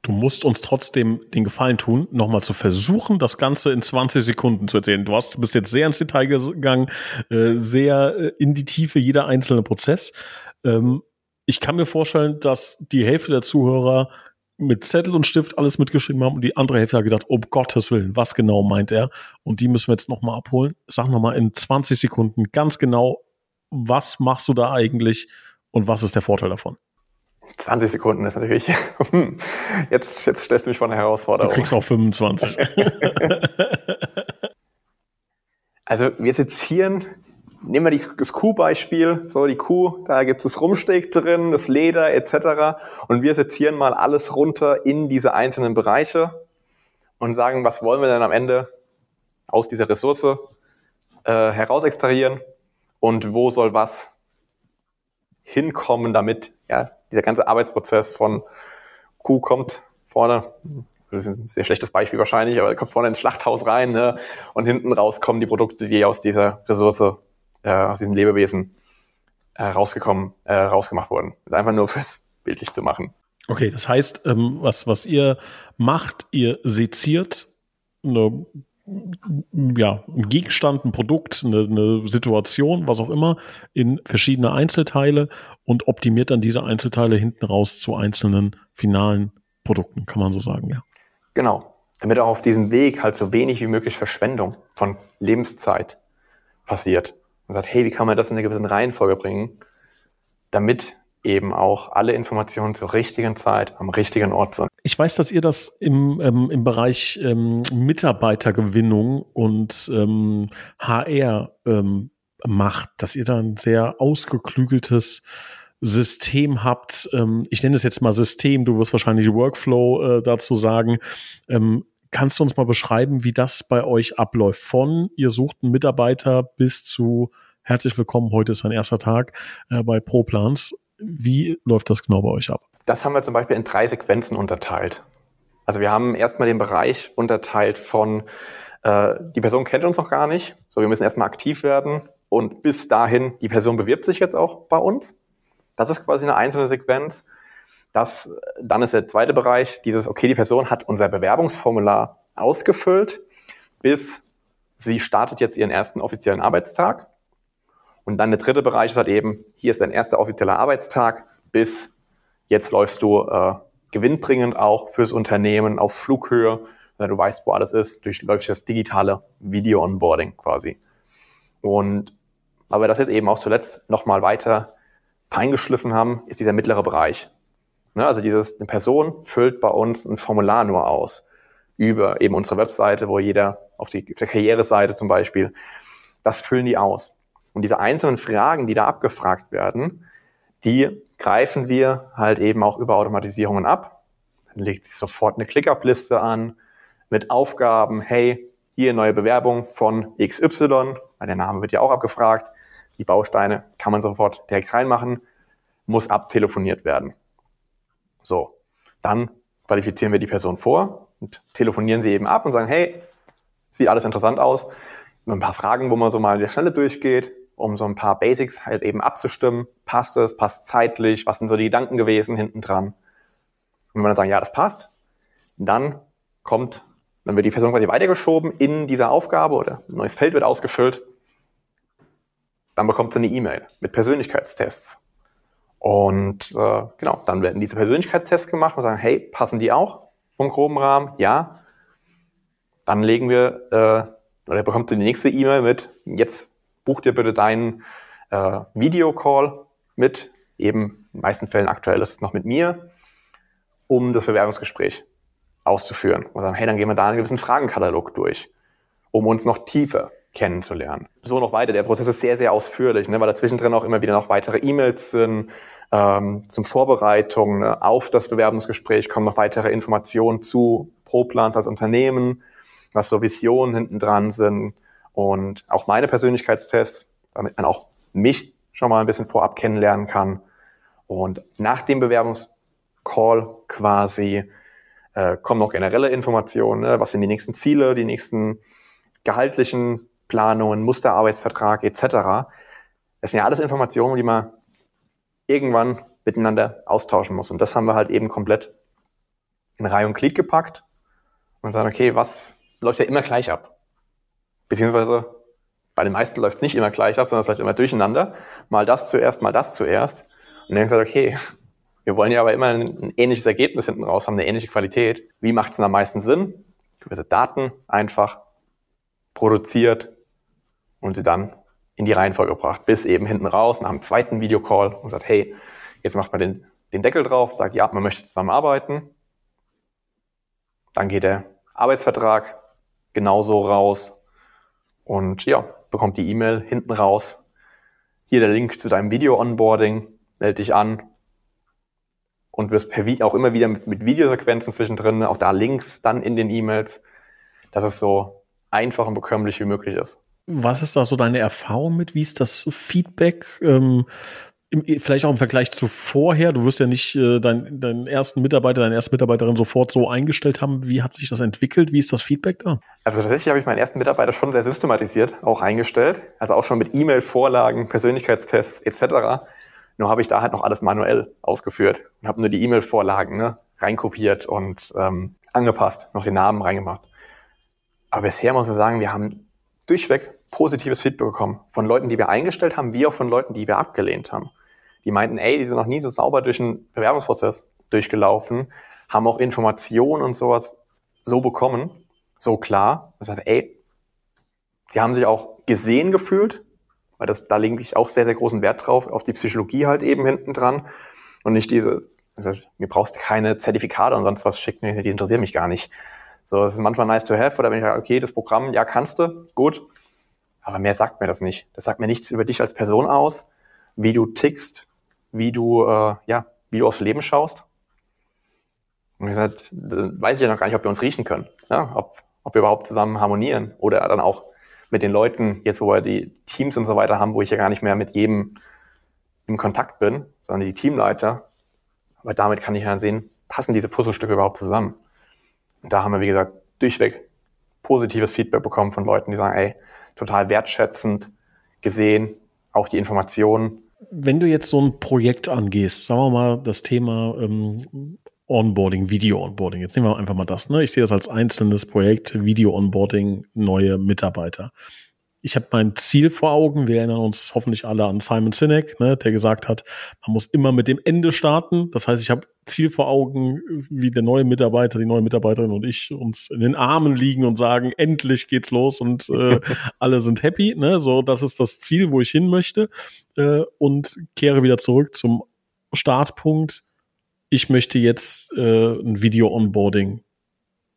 Du musst uns trotzdem den Gefallen tun, nochmal zu versuchen, das Ganze in 20 Sekunden zu erzählen. Du hast, bist jetzt sehr ins Detail gegangen, äh, sehr äh, in die Tiefe jeder einzelne Prozess. Ähm, ich kann mir vorstellen, dass die Hälfte der Zuhörer mit Zettel und Stift alles mitgeschrieben haben und die andere Hälfte hat gedacht, um Gottes Willen, was genau meint er? Und die müssen wir jetzt nochmal abholen. Sag nochmal in 20 Sekunden ganz genau, was machst du da eigentlich und was ist der Vorteil davon? 20 Sekunden ist natürlich, hm, jetzt, jetzt stellst du mich vor eine Herausforderung. Du kriegst auch 25. <laughs> also wir sezieren nehmen wir die, das Kuhbeispiel, so die Kuh, da gibt es das Rumsteak drin, das Leder etc. Und wir sezieren mal alles runter in diese einzelnen Bereiche und sagen, was wollen wir denn am Ende aus dieser Ressource äh, herausextrahieren und wo soll was hinkommen, damit ja, dieser ganze Arbeitsprozess von Kuh kommt vorne, das ist ein sehr schlechtes Beispiel wahrscheinlich, aber kommt vorne ins Schlachthaus rein ne, und hinten raus kommen die Produkte, die aus dieser Ressource äh, aus diesem Lebewesen äh, rausgekommen, äh, rausgemacht wurden. Das ist einfach nur fürs bildlich zu machen. Okay, das heißt, ähm, was, was ihr macht, ihr seziert eine, ja, ein Gegenstand, ein Produkt, eine, eine Situation, was auch immer, in verschiedene Einzelteile und optimiert dann diese Einzelteile hinten raus zu einzelnen finalen Produkten, kann man so sagen, ja. Genau. Damit auch auf diesem Weg halt so wenig wie möglich Verschwendung von Lebenszeit passiert und sagt, hey, wie kann man das in eine gewisse Reihenfolge bringen, damit eben auch alle Informationen zur richtigen Zeit am richtigen Ort sind. Ich weiß, dass ihr das im, ähm, im Bereich ähm, Mitarbeitergewinnung und ähm, HR ähm, macht, dass ihr da ein sehr ausgeklügeltes System habt. Ähm, ich nenne es jetzt mal System, du wirst wahrscheinlich Workflow äh, dazu sagen. Ähm, Kannst du uns mal beschreiben, wie das bei euch abläuft? Von ihr sucht einen Mitarbeiter bis zu herzlich willkommen, heute ist ein erster Tag äh, bei ProPlans. Wie läuft das genau bei euch ab? Das haben wir zum Beispiel in drei Sequenzen unterteilt. Also wir haben erstmal den Bereich unterteilt von, äh, die Person kennt uns noch gar nicht, so wir müssen erstmal aktiv werden und bis dahin, die Person bewirbt sich jetzt auch bei uns. Das ist quasi eine einzelne Sequenz. Das, dann ist der zweite Bereich, dieses, okay, die Person hat unser Bewerbungsformular ausgefüllt, bis sie startet jetzt ihren ersten offiziellen Arbeitstag. Und dann der dritte Bereich ist halt eben, hier ist dein erster offizieller Arbeitstag, bis jetzt läufst du äh, gewinnbringend auch fürs Unternehmen auf Flughöhe, wenn du weißt, wo alles ist, durchläufst das digitale Video-Onboarding quasi. Und aber das jetzt eben auch zuletzt nochmal weiter feingeschliffen haben, ist dieser mittlere Bereich. Ne, also dieses, eine Person füllt bei uns ein Formular nur aus über eben unsere Webseite, wo jeder auf, die, auf der Karriereseite zum Beispiel, das füllen die aus. Und diese einzelnen Fragen, die da abgefragt werden, die greifen wir halt eben auch über Automatisierungen ab. Dann legt sich sofort eine Clickup-Liste an mit Aufgaben, hey, hier neue Bewerbung von XY, weil der Name wird ja auch abgefragt. Die Bausteine kann man sofort direkt reinmachen, muss abtelefoniert werden. So, dann qualifizieren wir die Person vor und telefonieren sie eben ab und sagen, hey, sieht alles interessant aus. Mit ein paar Fragen, wo man so mal in der Stelle durchgeht, um so ein paar Basics halt eben abzustimmen. Passt es? Passt zeitlich? Was sind so die Gedanken gewesen hinten dran? Und wenn wir dann sagen, ja, das passt, dann kommt, dann wird die Person quasi weitergeschoben in dieser Aufgabe oder ein neues Feld wird ausgefüllt. Dann bekommt sie eine E-Mail mit Persönlichkeitstests. Und äh, genau, dann werden diese Persönlichkeitstests gemacht und sagen, hey, passen die auch vom groben Rahmen? Ja. Dann legen wir, äh, oder bekommt ihr die nächste E-Mail mit, jetzt buch dir bitte deinen äh, Videocall mit, eben in den meisten Fällen aktuell ist es noch mit mir, um das Bewerbungsgespräch auszuführen. Und sagen, hey, dann gehen wir da einen gewissen Fragenkatalog durch, um uns noch tiefer kennenzulernen. So noch weiter. Der Prozess ist sehr, sehr ausführlich, ne, weil dazwischen drin auch immer wieder noch weitere E-Mails sind, ähm, zum Vorbereitung ne, auf das Bewerbungsgespräch kommen noch weitere Informationen zu ProPlans als Unternehmen, was so Visionen hinten dran sind und auch meine Persönlichkeitstests, damit man auch mich schon mal ein bisschen vorab kennenlernen kann. Und nach dem Bewerbungscall quasi äh, kommen noch generelle Informationen, ne? was sind die nächsten Ziele, die nächsten gehaltlichen Planungen, Musterarbeitsvertrag etc. Das sind ja alles Informationen, die man irgendwann miteinander austauschen muss. Und das haben wir halt eben komplett in Reihe und Glied gepackt und sagen, okay, was läuft ja immer gleich ab? Beziehungsweise bei den meisten läuft es nicht immer gleich ab, sondern es läuft immer durcheinander. Mal das zuerst, mal das zuerst. Und dann gesagt, okay, wir wollen ja aber immer ein, ein ähnliches Ergebnis hinten raus haben, eine ähnliche Qualität. Wie macht es denn am meisten Sinn? Gewisse Daten einfach produziert und sie dann in die Reihenfolge gebracht, bis eben hinten raus nach dem zweiten Videocall und sagt, hey, jetzt macht man den, den Deckel drauf, sagt, ja, man möchte zusammenarbeiten. Dann geht der Arbeitsvertrag genauso raus und ja, bekommt die E-Mail hinten raus. Hier der Link zu deinem Video-Onboarding, melde dich an und wirst per auch immer wieder mit, mit Videosequenzen zwischendrin, auch da Links dann in den E-Mails, dass es so einfach und bekömmlich wie möglich ist. Was ist da so deine Erfahrung mit? Wie ist das Feedback? Ähm, im, vielleicht auch im Vergleich zu vorher. Du wirst ja nicht äh, deinen, deinen ersten Mitarbeiter, deine erste Mitarbeiterin sofort so eingestellt haben. Wie hat sich das entwickelt? Wie ist das Feedback da? Also tatsächlich habe ich meinen ersten Mitarbeiter schon sehr systematisiert auch eingestellt. Also auch schon mit E-Mail-Vorlagen, Persönlichkeitstests etc. Nur habe ich da halt noch alles manuell ausgeführt und habe nur die E-Mail-Vorlagen ne, reinkopiert und ähm, angepasst, noch den Namen reingemacht. Aber bisher muss man sagen, wir haben durchweg positives Feedback bekommen. Von Leuten, die wir eingestellt haben, wie auch von Leuten, die wir abgelehnt haben. Die meinten, ey, die sind noch nie so sauber durch einen Bewerbungsprozess durchgelaufen, haben auch Informationen und sowas so bekommen, so klar. Ich sagte, ey, sie haben sich auch gesehen gefühlt, weil das, da lege ich auch sehr, sehr großen Wert drauf, auf die Psychologie halt eben hinten dran und nicht diese, also, mir brauchst keine Zertifikate und sonst was schicken, die interessieren mich gar nicht. So, es ist manchmal nice to have, oder wenn ich sage, okay, das Programm, ja, kannst du, gut. Aber mehr sagt mir das nicht. Das sagt mir nichts über dich als Person aus, wie du tickst, wie du, äh, ja, wie du aufs Leben schaust. Und wie gesagt, weiß ich ja noch gar nicht, ob wir uns riechen können, ja? ob, ob wir überhaupt zusammen harmonieren oder dann auch mit den Leuten, jetzt wo wir die Teams und so weiter haben, wo ich ja gar nicht mehr mit jedem im Kontakt bin, sondern die Teamleiter. Aber damit kann ich ja sehen, passen diese Puzzlestücke überhaupt zusammen. Und da haben wir, wie gesagt, durchweg positives Feedback bekommen von Leuten, die sagen, ey, total wertschätzend gesehen, auch die Informationen. Wenn du jetzt so ein Projekt angehst, sagen wir mal das Thema ähm, Onboarding, Video-Onboarding, jetzt nehmen wir einfach mal das, ne? Ich sehe das als einzelnes Projekt, Video-Onboarding, neue Mitarbeiter. Ich habe mein Ziel vor Augen. Wir erinnern uns hoffentlich alle an Simon Sinek, ne, der gesagt hat, man muss immer mit dem Ende starten. Das heißt, ich habe Ziel vor Augen, wie der neue Mitarbeiter, die neue Mitarbeiterin und ich uns in den Armen liegen und sagen, endlich geht's los und äh, <laughs> alle sind happy. Ne? So, das ist das Ziel, wo ich hin möchte. Äh, und kehre wieder zurück zum Startpunkt. Ich möchte jetzt äh, ein Video-Onboarding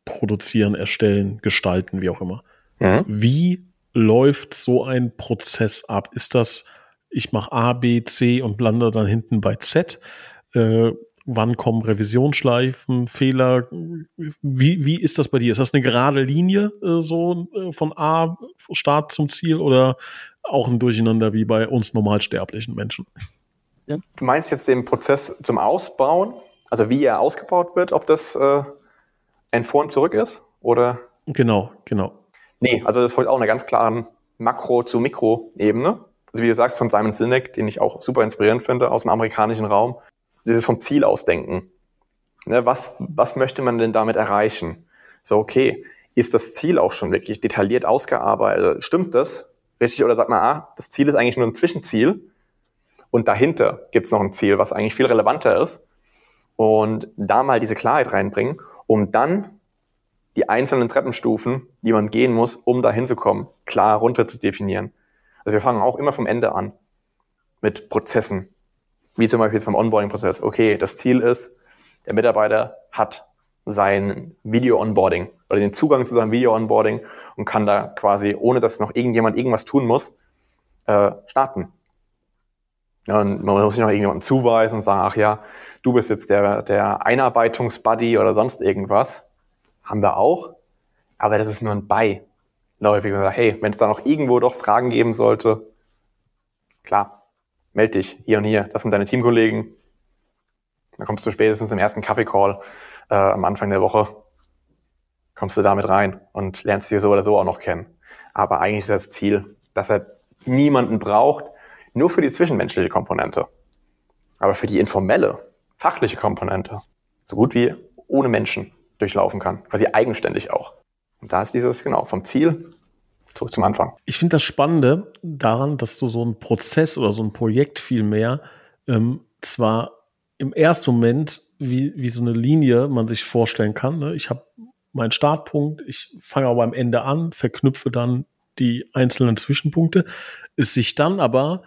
produzieren, erstellen, gestalten, wie auch immer. Mhm. Wie läuft so ein Prozess ab? Ist das, ich mache A, B, C und lande dann hinten bei Z? Äh, wann kommen Revisionsschleifen, Fehler? Wie, wie ist das bei dir? Ist das eine gerade Linie äh, so äh, von A, Start zum Ziel oder auch ein Durcheinander wie bei uns normalsterblichen Menschen? Ja. Du meinst jetzt den Prozess zum Ausbauen, also wie er ausgebaut wird, ob das äh, ein Vor und Zurück ist? Oder? Genau, genau. Nee, also das folgt auch einer ganz klaren Makro- zu Mikro-Ebene. Also wie du sagst, von Simon Sinek, den ich auch super inspirierend finde aus dem amerikanischen Raum, dieses vom Ziel ausdenken. Ne, was, was möchte man denn damit erreichen? So, okay, ist das Ziel auch schon wirklich detailliert ausgearbeitet? Stimmt das? Richtig? Oder sagt man, ah, das Ziel ist eigentlich nur ein Zwischenziel und dahinter gibt es noch ein Ziel, was eigentlich viel relevanter ist. Und da mal diese Klarheit reinbringen, um dann die einzelnen Treppenstufen, die man gehen muss, um da hinzukommen, klar runter zu definieren. Also wir fangen auch immer vom Ende an mit Prozessen, wie zum Beispiel jetzt beim Onboarding-Prozess. Okay, das Ziel ist, der Mitarbeiter hat sein Video-Onboarding oder den Zugang zu seinem Video-Onboarding und kann da quasi, ohne dass noch irgendjemand irgendwas tun muss, äh, starten. Ja, und man muss sich noch irgendjemanden zuweisen und sagen, ach ja, du bist jetzt der, der Einarbeitungsbuddy oder sonst irgendwas haben wir auch, aber das ist nur ein Beiläufig. Hey, wenn es da noch irgendwo doch Fragen geben sollte, klar, melde dich hier und hier. Das sind deine Teamkollegen. Dann kommst du spätestens im ersten Kaffee-Call äh, am Anfang der Woche, kommst du damit rein und lernst dich so oder so auch noch kennen. Aber eigentlich ist das Ziel, dass er niemanden braucht, nur für die zwischenmenschliche Komponente. Aber für die informelle, fachliche Komponente, so gut wie ohne Menschen durchlaufen kann, quasi eigenständig auch. Und da ist dieses, genau, vom Ziel zurück zum Anfang. Ich finde das Spannende daran, dass du so ein Prozess oder so ein Projekt vielmehr ähm, zwar im ersten Moment wie, wie so eine Linie man sich vorstellen kann. Ne? Ich habe meinen Startpunkt, ich fange aber am Ende an, verknüpfe dann die einzelnen Zwischenpunkte, es sich dann aber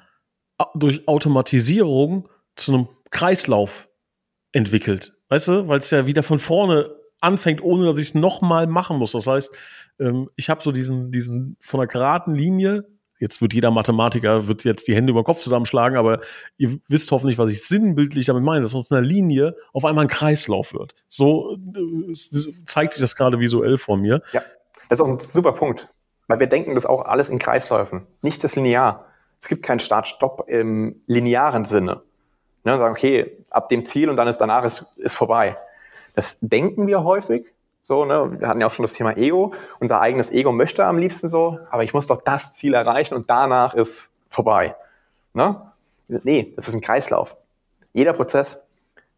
durch Automatisierung zu einem Kreislauf entwickelt. Weißt du, weil es ja wieder von vorne anfängt, ohne dass ich es nochmal machen muss. Das heißt, ähm, ich habe so diesen, diesen von der geraden Linie, jetzt wird jeder Mathematiker, wird jetzt die Hände über den Kopf zusammenschlagen, aber ihr wisst hoffentlich, was ich sinnbildlich damit meine, dass aus einer Linie auf einmal ein Kreislauf wird. So äh, zeigt sich das gerade visuell vor mir. Ja, das ist auch ein super Punkt, weil wir denken das auch alles in Kreisläufen. Nichts ist linear. Es gibt keinen Start-Stopp im linearen Sinne. Ne, sagen, okay, ab dem Ziel und dann ist danach ist, ist vorbei. Das denken wir häufig. So, ne? Wir hatten ja auch schon das Thema Ego. Unser eigenes Ego möchte am liebsten so, aber ich muss doch das Ziel erreichen und danach ist vorbei. Ne? Nee, das ist ein Kreislauf. Jeder Prozess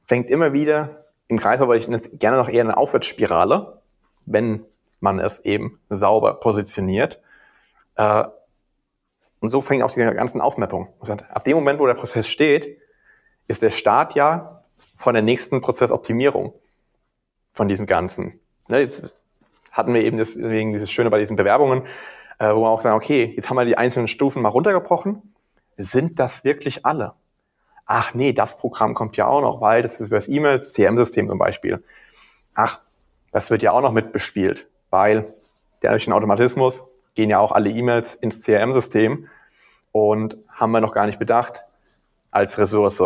fängt immer wieder im Kreislauf, weil ich nenne es gerne noch eher eine Aufwärtsspirale, wenn man es eben sauber positioniert. Äh, und so fängt auch die ganzen Aufmappung. Ab dem Moment, wo der Prozess steht, ist der Start ja von der nächsten Prozessoptimierung von diesem Ganzen. Ne, jetzt hatten wir eben deswegen dieses Schöne bei diesen Bewerbungen, äh, wo wir auch sagen, okay, jetzt haben wir die einzelnen Stufen mal runtergebrochen. Sind das wirklich alle? Ach nee, das Programm kommt ja auch noch, weil das ist über das E-Mails, CM-System zum Beispiel. Ach, das wird ja auch noch mit bespielt, weil durch den Automatismus gehen ja auch alle E-Mails ins CRM-System und haben wir noch gar nicht bedacht als Ressource.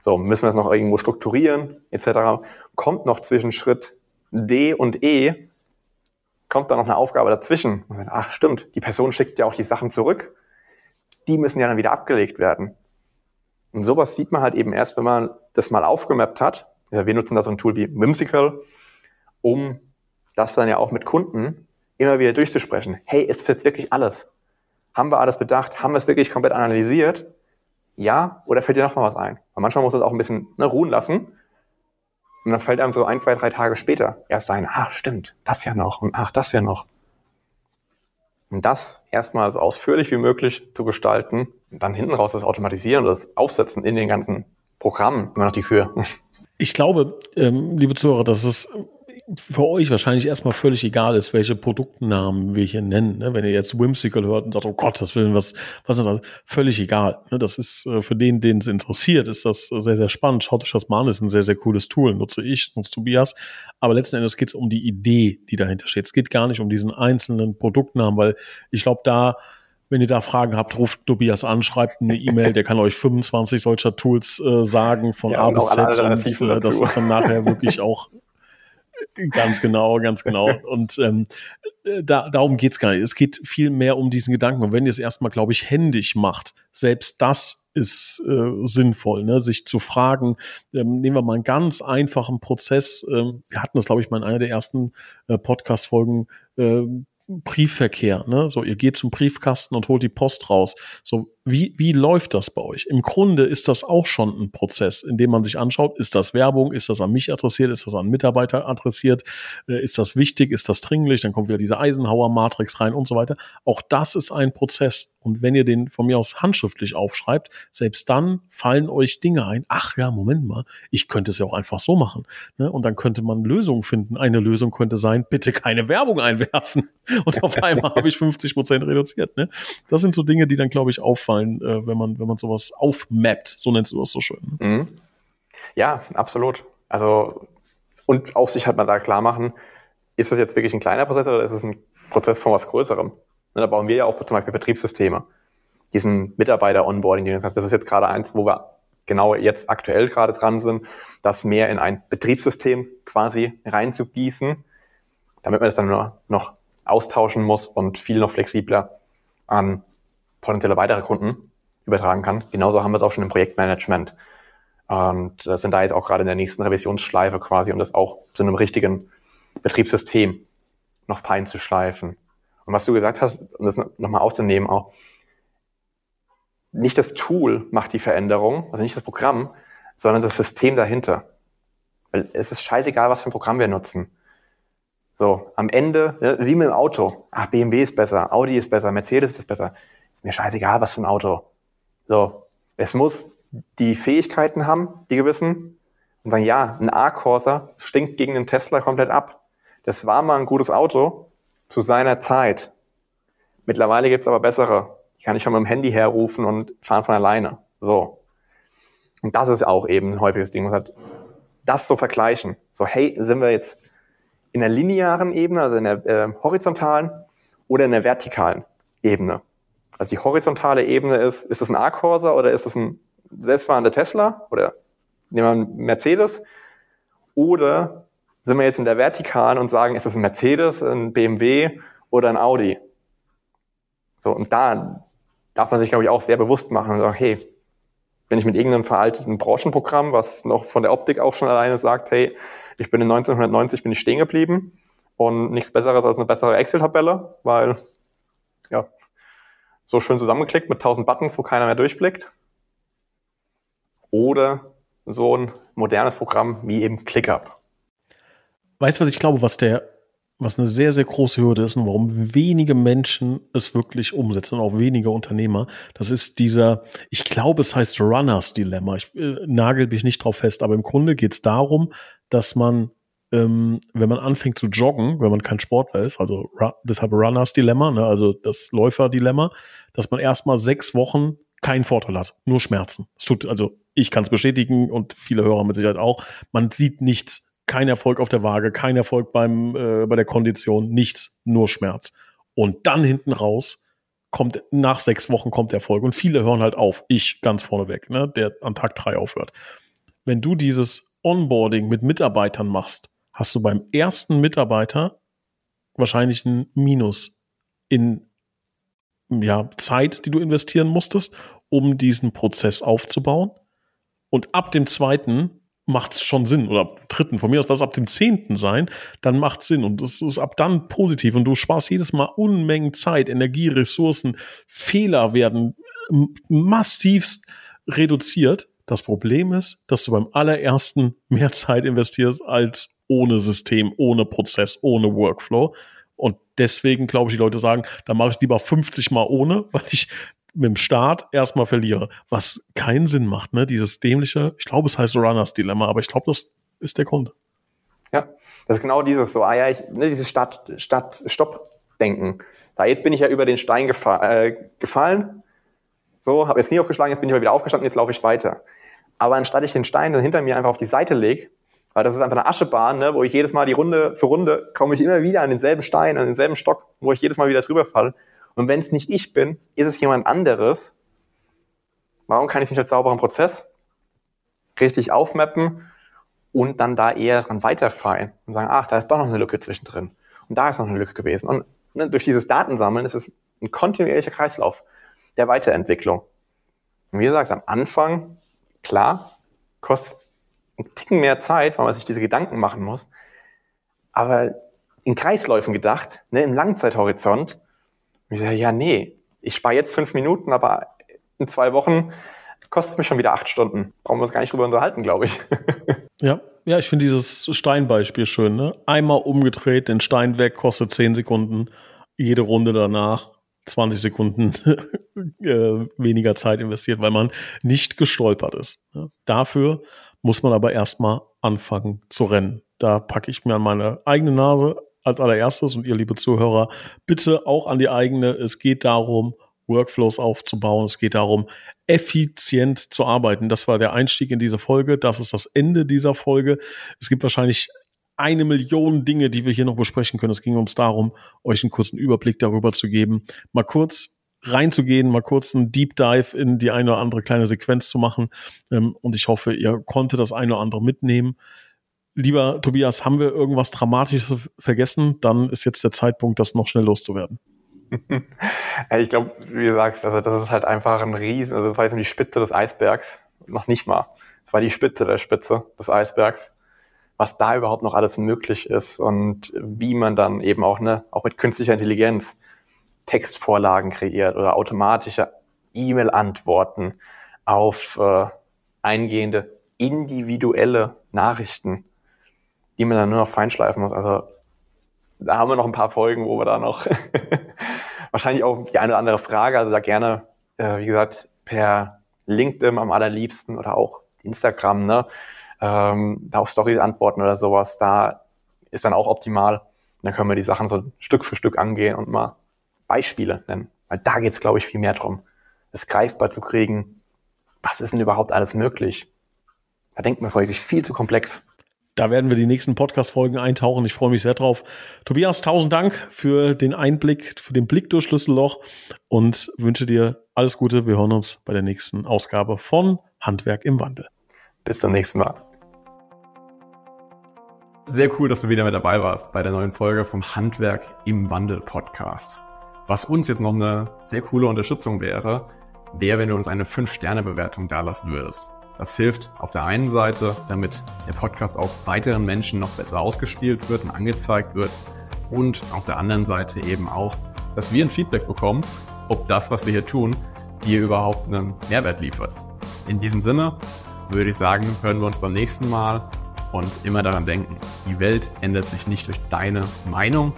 So, müssen wir das noch irgendwo strukturieren, etc. Kommt noch zwischen Schritt D und E, kommt da noch eine Aufgabe dazwischen. Ach, stimmt, die Person schickt ja auch die Sachen zurück. Die müssen ja dann wieder abgelegt werden. Und sowas sieht man halt eben erst, wenn man das mal aufgemappt hat. Wir nutzen da so ein Tool wie Whimsical, um das dann ja auch mit Kunden immer wieder durchzusprechen. Hey, ist es jetzt wirklich alles? Haben wir alles bedacht? Haben wir es wirklich komplett analysiert? ja, oder fällt dir noch mal was ein? Weil manchmal muss es auch ein bisschen ne, ruhen lassen. Und dann fällt einem so ein, zwei, drei Tage später erst ein, ach stimmt, das ja noch und ach, das ja noch. Und das erstmal so ausführlich wie möglich zu gestalten und dann hinten raus das Automatisieren das Aufsetzen in den ganzen Programmen immer noch die Kühe. Ich glaube, ähm, liebe Zuhörer, dass es für euch wahrscheinlich erstmal völlig egal ist, welche Produktnamen wir hier nennen. Ne? Wenn ihr jetzt Whimsical hört und sagt, oh Gott, das will was, was ist das? Völlig egal. Ne? Das ist äh, für den, den es interessiert, ist das sehr, sehr spannend. Schaut euch das mal an, ist ein sehr, sehr cooles Tool. Nutze ich, nutze Tobias. Aber letzten Endes geht es um die Idee, die dahinter steht. Es geht gar nicht um diesen einzelnen Produktnamen, weil ich glaube, da wenn ihr da Fragen habt, ruft Tobias an, schreibt eine E-Mail, der kann euch 25 solcher Tools äh, sagen von ja, A bis Z. Und, äh, das ist dann nachher wirklich auch Ganz genau, ganz genau. Und ähm, da, darum geht's gar nicht. Es geht viel mehr um diesen Gedanken. Und wenn ihr es erstmal, glaube ich, händisch macht, selbst das ist äh, sinnvoll, ne? sich zu fragen, ähm, nehmen wir mal einen ganz einfachen Prozess. Ähm, wir hatten das, glaube ich, mal in einer der ersten äh, Podcast-Folgen. Äh, Briefverkehr, ne? So, ihr geht zum Briefkasten und holt die Post raus. So, wie, wie läuft das bei euch? Im Grunde ist das auch schon ein Prozess, in dem man sich anschaut, ist das Werbung, ist das an mich adressiert, ist das an Mitarbeiter adressiert, äh, ist das wichtig, ist das dringlich, dann kommt wieder diese Eisenhower-Matrix rein und so weiter. Auch das ist ein Prozess. Und wenn ihr den von mir aus handschriftlich aufschreibt, selbst dann fallen euch Dinge ein. Ach ja, Moment mal, ich könnte es ja auch einfach so machen. Ne? Und dann könnte man Lösungen finden. Eine Lösung könnte sein, bitte keine Werbung einwerfen. <laughs> Und auf einmal habe ich 50 Prozent reduziert. Ne? Das sind so Dinge, die dann, glaube ich, auffallen, äh, wenn man, wenn man sowas aufmappt. So nennst du das so schön. Ne? Mhm. Ja, absolut. Also, und auch sich halt mal da klar machen, ist das jetzt wirklich ein kleiner Prozess oder ist es ein Prozess von was Größerem? Da bauen wir ja auch zum Beispiel Betriebssysteme. Diesen Mitarbeiter-Onboarding, das ist jetzt gerade eins, wo wir genau jetzt aktuell gerade dran sind, das mehr in ein Betriebssystem quasi reinzugießen, damit man das dann nur noch austauschen muss und viel noch flexibler an potenzielle weitere Kunden übertragen kann. Genauso haben wir es auch schon im Projektmanagement. Und sind da jetzt auch gerade in der nächsten Revisionsschleife quasi, um das auch zu einem richtigen Betriebssystem noch fein zu schleifen. Und was du gesagt hast, um das nochmal aufzunehmen auch, nicht das Tool macht die Veränderung, also nicht das Programm, sondern das System dahinter. Weil es ist scheißegal, was für ein Programm wir nutzen. So, am Ende, wie mit dem Auto. Ach, BMW ist besser, Audi ist besser, Mercedes ist besser. Ist mir scheißegal, was für ein Auto. So, es muss die Fähigkeiten haben, die gewissen, und sagen, ja, ein A-Corsa stinkt gegen den Tesla komplett ab. Das war mal ein gutes Auto, zu seiner Zeit. Mittlerweile gibt's aber bessere. Die kann ich schon mit dem Handy herrufen und fahren von alleine. So. Und das ist auch eben ein häufiges Ding. Man das so vergleichen. So, hey, sind wir jetzt in der linearen Ebene, also in der äh, horizontalen oder in der vertikalen Ebene? Also die horizontale Ebene ist, ist es ein A-Corsa oder ist es ein selbstfahrender Tesla oder nehmen wir einen Mercedes? Oder sind wir jetzt in der Vertikalen und sagen, ist es ein Mercedes, ein BMW oder ein Audi? So, und da darf man sich, glaube ich, auch sehr bewusst machen und sagen, hey, wenn ich mit irgendeinem veralteten Branchenprogramm, was noch von der Optik auch schon alleine sagt, hey, ich bin in 1990 bin ich stehen geblieben und nichts Besseres als eine bessere Excel-Tabelle, weil, ja, so schön zusammengeklickt mit 1000 Buttons, wo keiner mehr durchblickt. Oder so ein modernes Programm wie eben ClickUp. Weißt du, was ich glaube, was der, was eine sehr, sehr große Hürde ist und warum wenige Menschen es wirklich umsetzen und auch wenige Unternehmer, das ist dieser, ich glaube, es heißt Runners Dilemma. Ich äh, nagel mich nicht drauf fest, aber im Grunde geht es darum, dass man ähm, wenn man anfängt zu joggen, wenn man kein Sportler ist, also deshalb Runners Dilemma, ne, also das Läufer-Dilemma, dass man erstmal sechs Wochen keinen Vorteil hat, nur Schmerzen. Es tut, also ich kann es bestätigen und viele Hörer mit Sicherheit auch, man sieht nichts kein Erfolg auf der Waage, kein Erfolg beim, äh, bei der Kondition, nichts, nur Schmerz. Und dann hinten raus kommt, nach sechs Wochen kommt Erfolg. Und viele hören halt auf. Ich ganz vorneweg, ne, der an Tag drei aufhört. Wenn du dieses Onboarding mit Mitarbeitern machst, hast du beim ersten Mitarbeiter wahrscheinlich ein Minus in ja, Zeit, die du investieren musstest, um diesen Prozess aufzubauen. Und ab dem zweiten macht es schon Sinn. Oder ab dritten, von mir aus lass es ab dem zehnten sein, dann macht Sinn. Und das ist ab dann positiv. Und du sparst jedes Mal Unmengen Zeit, Energie, Ressourcen. Fehler werden massivst reduziert. Das Problem ist, dass du beim allerersten mehr Zeit investierst als ohne System, ohne Prozess, ohne Workflow. Und deswegen, glaube ich, die Leute sagen, da mache ich es lieber 50 Mal ohne, <laughs> weil ich mit dem Start erstmal verliere. Was keinen Sinn macht, ne? Dieses dämliche, ich glaube, es heißt Runners Dilemma, aber ich glaube, das ist der Grund. Ja, das ist genau dieses so, ah ja, ich, ne, dieses Start, Start, Stopp-Denken. So, jetzt bin ich ja über den Stein gefa äh, gefallen, so, habe jetzt nie aufgeschlagen, jetzt bin ich mal wieder aufgestanden, jetzt laufe ich weiter. Aber anstatt ich den Stein dann hinter mir einfach auf die Seite lege, weil das ist einfach eine Aschebahn, ne, wo ich jedes Mal die Runde für Runde komme ich immer wieder an denselben Stein, an denselben Stock, wo ich jedes Mal wieder drüber falle. Und wenn es nicht ich bin, ist es jemand anderes. Warum kann ich es nicht als sauberen Prozess richtig aufmappen und dann da eher dran weiterfallen und sagen, ach, da ist doch noch eine Lücke zwischendrin. Und da ist noch eine Lücke gewesen. Und ne, durch dieses Datensammeln ist es ein kontinuierlicher Kreislauf der Weiterentwicklung. Und wie gesagt, am Anfang, klar, kostet einen Ticken mehr Zeit, weil man sich diese Gedanken machen muss. Aber in Kreisläufen gedacht, ne, im Langzeithorizont, und ich sage, ja, nee, ich spare jetzt fünf Minuten, aber in zwei Wochen kostet es mich schon wieder acht Stunden. Brauchen wir uns gar nicht drüber unterhalten, glaube ich. <laughs> ja, ja, ich finde dieses Steinbeispiel schön. Ne? Einmal umgedreht, den Stein weg, kostet zehn Sekunden. Jede Runde danach 20 Sekunden <laughs> äh, weniger Zeit investiert, weil man nicht gestolpert ist. Ne? Dafür muss man aber erstmal anfangen zu rennen. Da packe ich mir an meine eigene Nase als allererstes und ihr liebe Zuhörer bitte auch an die eigene. Es geht darum, Workflows aufzubauen. Es geht darum, effizient zu arbeiten. Das war der Einstieg in diese Folge. Das ist das Ende dieser Folge. Es gibt wahrscheinlich eine Million Dinge, die wir hier noch besprechen können. Es ging uns darum, euch einen kurzen Überblick darüber zu geben, mal kurz reinzugehen, mal kurz einen Deep Dive in die eine oder andere kleine Sequenz zu machen. Ähm, und ich hoffe, ihr konntet das eine oder andere mitnehmen. Lieber Tobias, haben wir irgendwas Dramatisches vergessen? Dann ist jetzt der Zeitpunkt, das noch schnell loszuwerden. <laughs> ich glaube, wie gesagt, also das ist halt einfach ein Riesen, also das war jetzt die Spitze des Eisbergs, noch nicht mal. Es war die Spitze der Spitze des Eisbergs was da überhaupt noch alles möglich ist und wie man dann eben auch, ne, auch mit künstlicher Intelligenz Textvorlagen kreiert oder automatische E-Mail-Antworten auf äh, eingehende individuelle Nachrichten, die man dann nur noch feinschleifen muss. Also da haben wir noch ein paar Folgen, wo wir da noch <laughs> wahrscheinlich auch die eine oder andere Frage, also da gerne, äh, wie gesagt, per LinkedIn am allerliebsten oder auch Instagram, ne? ähm, da auf Stories antworten oder sowas, da ist dann auch optimal. Und dann können wir die Sachen so Stück für Stück angehen und mal Beispiele nennen. Weil da geht's, glaube ich, viel mehr drum, es greifbar zu kriegen. Was ist denn überhaupt alles möglich? Da denkt man wirklich viel zu komplex. Da werden wir die nächsten Podcast-Folgen eintauchen. Ich freue mich sehr drauf. Tobias, tausend Dank für den Einblick, für den Blick durch Schlüsselloch und wünsche dir alles Gute. Wir hören uns bei der nächsten Ausgabe von Handwerk im Wandel. Bis zum nächsten Mal. Sehr cool, dass du wieder mit dabei warst bei der neuen Folge vom Handwerk im Wandel Podcast. Was uns jetzt noch eine sehr coole Unterstützung wäre, wäre, wenn du uns eine 5-Sterne-Bewertung dalassen würdest. Das hilft auf der einen Seite, damit der Podcast auch weiteren Menschen noch besser ausgespielt wird und angezeigt wird. Und auf der anderen Seite eben auch, dass wir ein Feedback bekommen, ob das, was wir hier tun, dir überhaupt einen Mehrwert liefert. In diesem Sinne würde ich sagen, hören wir uns beim nächsten Mal und immer daran denken, die Welt ändert sich nicht durch deine Meinung,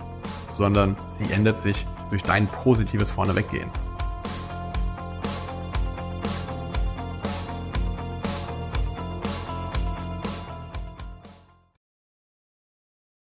sondern sie ändert sich durch dein positives Vorneweggehen.